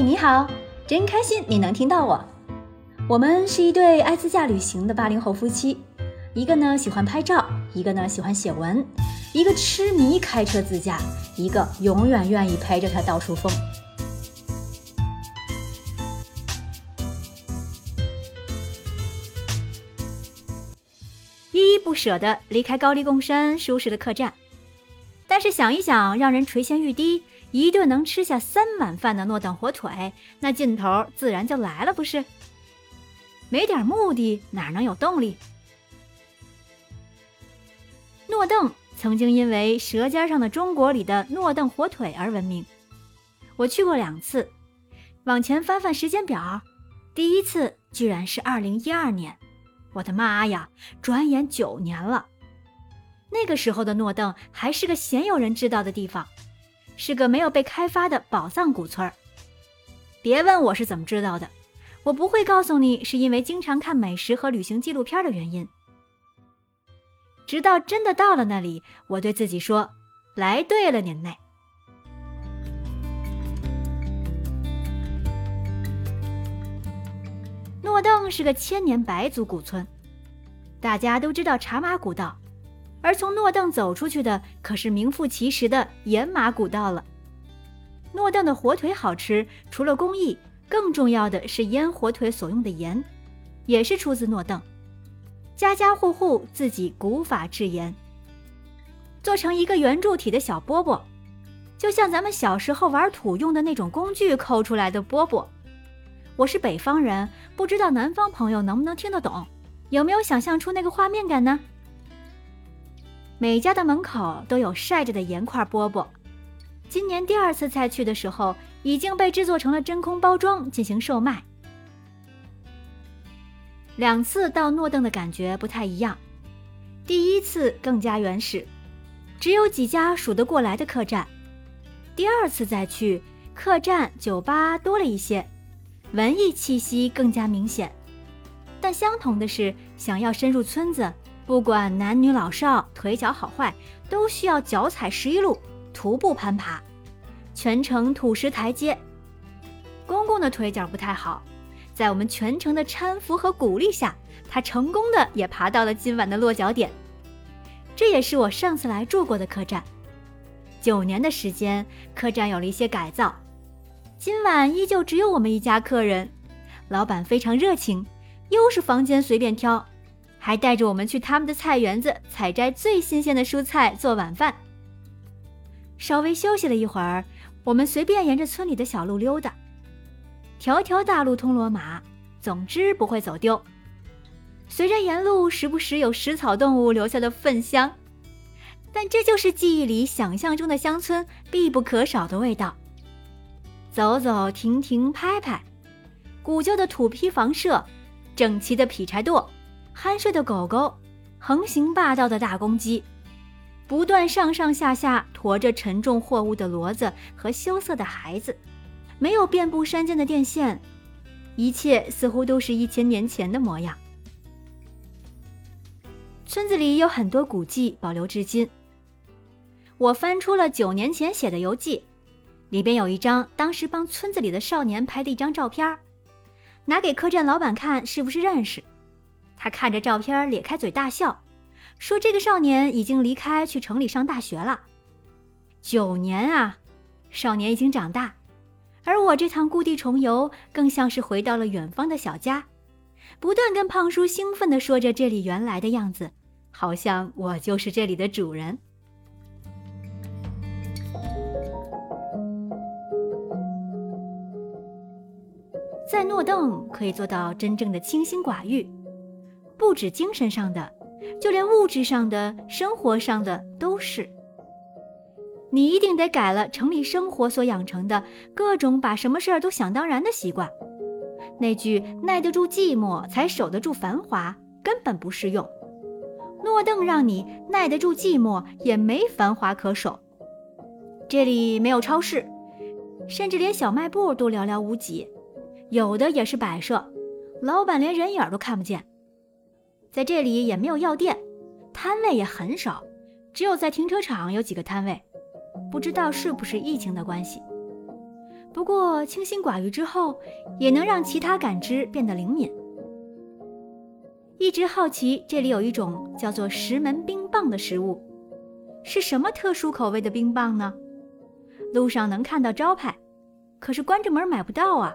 你好，真开心你能听到我。我们是一对爱自驾旅行的八零后夫妻，一个呢喜欢拍照，一个呢喜欢写文，一个痴迷开车自驾，一个永远愿意陪着他到处疯。依依不舍地离开高黎贡山舒适的客栈，但是想一想，让人垂涎欲滴，一顿能吃下三碗饭的诺邓火腿，那劲头自然就来了，不是？没点目的，哪能有动力？诺邓曾经因为《舌尖上的中国》里的诺邓火腿而闻名，我去过两次。往前翻翻时间表，第一次居然是二零一二年。我的妈呀！转眼九年了。那个时候的诺邓还是个鲜有人知道的地方，是个没有被开发的宝藏古村儿。别问我是怎么知道的，我不会告诉你是因为经常看美食和旅行纪录片的原因。直到真的到了那里，我对自己说：“来对了，您嘞。”诺邓是个千年白族古村，大家都知道茶马古道，而从诺邓走出去的可是名副其实的盐马古道了。诺邓的火腿好吃，除了工艺，更重要的是腌火腿所用的盐，也是出自诺邓，家家户户自己古法制盐，做成一个圆柱体的小饽饽，就像咱们小时候玩土用的那种工具抠出来的饽饽。我是北方人，不知道南方朋友能不能听得懂，有没有想象出那个画面感呢？每家的门口都有晒着的盐块饽饽，今年第二次再去的时候，已经被制作成了真空包装进行售卖。两次到诺邓的感觉不太一样，第一次更加原始，只有几家数得过来的客栈；第二次再去，客栈、酒吧多了一些。文艺气息更加明显，但相同的是，想要深入村子，不管男女老少，腿脚好坏，都需要脚踩十一路，徒步攀爬，全程土石台阶。公公的腿脚不太好，在我们全程的搀扶和鼓励下，他成功的也爬到了今晚的落脚点。这也是我上次来住过的客栈。九年的时间，客栈有了一些改造。今晚依旧只有我们一家客人，老板非常热情，又是房间随便挑，还带着我们去他们的菜园子采摘最新鲜的蔬菜做晚饭。稍微休息了一会儿，我们随便沿着村里的小路溜达，条条大路通罗马，总之不会走丢。随着沿路时不时有食草动物留下的粪香，但这就是记忆里想象中的乡村必不可少的味道。走走停停拍拍，古旧的土坯房舍，整齐的劈柴垛，酣睡的狗狗，横行霸道的大公鸡，不断上上下下驮着沉重货物的骡子和羞涩的孩子，没有遍布山间的电线，一切似乎都是一千年前的模样。村子里有很多古迹保留至今，我翻出了九年前写的游记。里边有一张当时帮村子里的少年拍的一张照片，拿给客栈老板看，是不是认识？他看着照片咧开嘴大笑，说：“这个少年已经离开去城里上大学了。”九年啊，少年已经长大，而我这趟故地重游更像是回到了远方的小家，不断跟胖叔兴奋地说着这里原来的样子，好像我就是这里的主人。在诺邓可以做到真正的清心寡欲，不止精神上的，就连物质上的、生活上的都是。你一定得改了城里生活所养成的各种把什么事儿都想当然的习惯。那句“耐得住寂寞，才守得住繁华”根本不适用。诺邓让你耐得住寂寞，也没繁华可守。这里没有超市，甚至连小卖部都寥寥无几。有的也是摆设，老板连人影都看不见。在这里也没有药店，摊位也很少，只有在停车场有几个摊位。不知道是不是疫情的关系。不过清心寡欲之后，也能让其他感知变得灵敏。一直好奇这里有一种叫做石门冰棒的食物，是什么特殊口味的冰棒呢？路上能看到招牌，可是关着门买不到啊。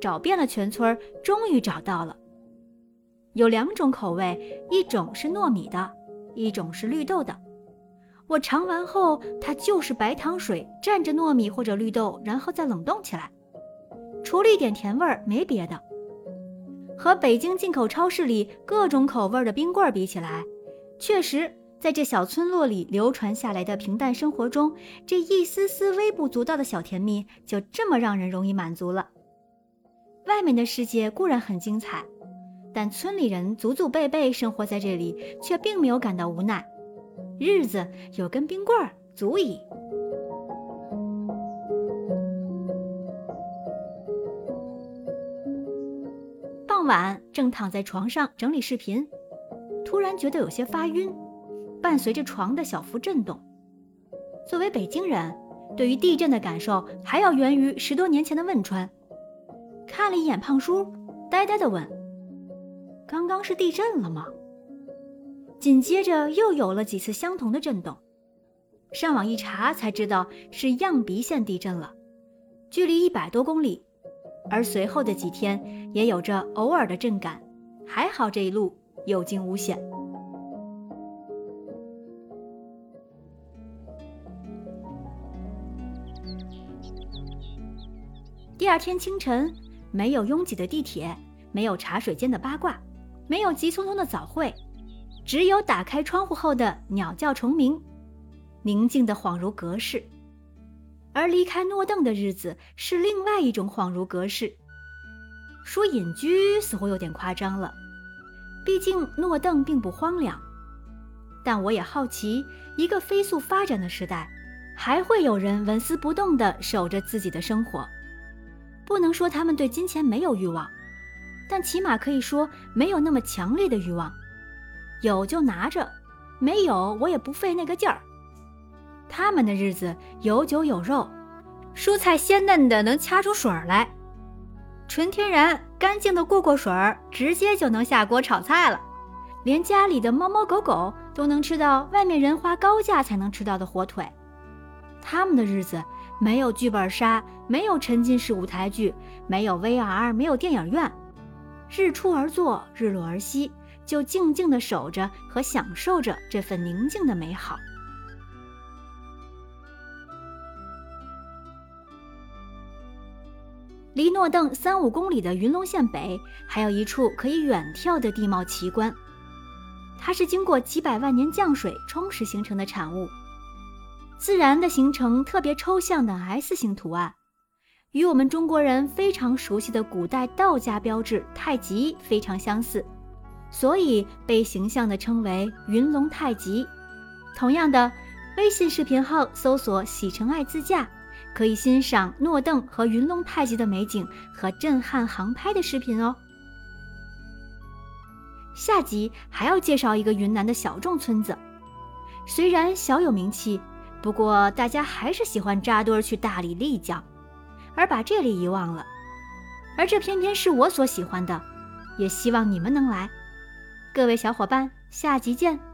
找遍了全村，终于找到了。有两种口味，一种是糯米的，一种是绿豆的。我尝完后，它就是白糖水蘸着糯米或者绿豆，然后再冷冻起来，除了一点甜味儿，没别的。和北京进口超市里各种口味的冰棍比起来，确实在这小村落里流传下来的平淡生活中，这一丝丝微不足道的小甜蜜就这么让人容易满足了。外面的世界固然很精彩，但村里人祖祖辈辈生活在这里，却并没有感到无奈。日子有根冰棍儿足矣。傍晚正躺在床上整理视频，突然觉得有些发晕，伴随着床的小幅震动。作为北京人，对于地震的感受还要源于十多年前的汶川。看了一眼胖叔，呆呆地问：“刚刚是地震了吗？”紧接着又有了几次相同的震动，上网一查才知道是漾鼻县地震了，距离一百多公里，而随后的几天也有着偶尔的震感，还好这一路有惊无险。第二天清晨，没有拥挤的地铁，没有茶水间的八卦，没有急匆匆的早会。只有打开窗户后的鸟叫虫鸣，宁静的恍如隔世。而离开诺邓的日子是另外一种恍如隔世。说隐居似乎有点夸张了，毕竟诺邓并不荒凉。但我也好奇，一个飞速发展的时代，还会有人纹丝不动地守着自己的生活。不能说他们对金钱没有欲望，但起码可以说没有那么强烈的欲望。有就拿着，没有我也不费那个劲儿。他们的日子有酒有肉，蔬菜鲜嫩的能掐出水来，纯天然干净的过过水儿，直接就能下锅炒菜了。连家里的猫猫狗狗都能吃到外面人花高价才能吃到的火腿。他们的日子没有剧本杀，没有沉浸式舞台剧，没有 VR，没有电影院，日出而作，日落而息。就静静地守着和享受着这份宁静的美好。离诺邓三五公里的云龙县北，还有一处可以远眺的地貌奇观，它是经过几百万年降水充实形成的产物。自然的形成特别抽象的 S 型图案，与我们中国人非常熟悉的古代道家标志太极非常相似。所以被形象地称为云龙太极。同样的，微信视频号搜索“喜成爱自驾”，可以欣赏诺邓和云龙太极的美景和震撼航拍的视频哦。下集还要介绍一个云南的小众村子，虽然小有名气，不过大家还是喜欢扎堆去大理、丽江，而把这里遗忘了。而这偏偏是我所喜欢的，也希望你们能来。各位小伙伴，下集见。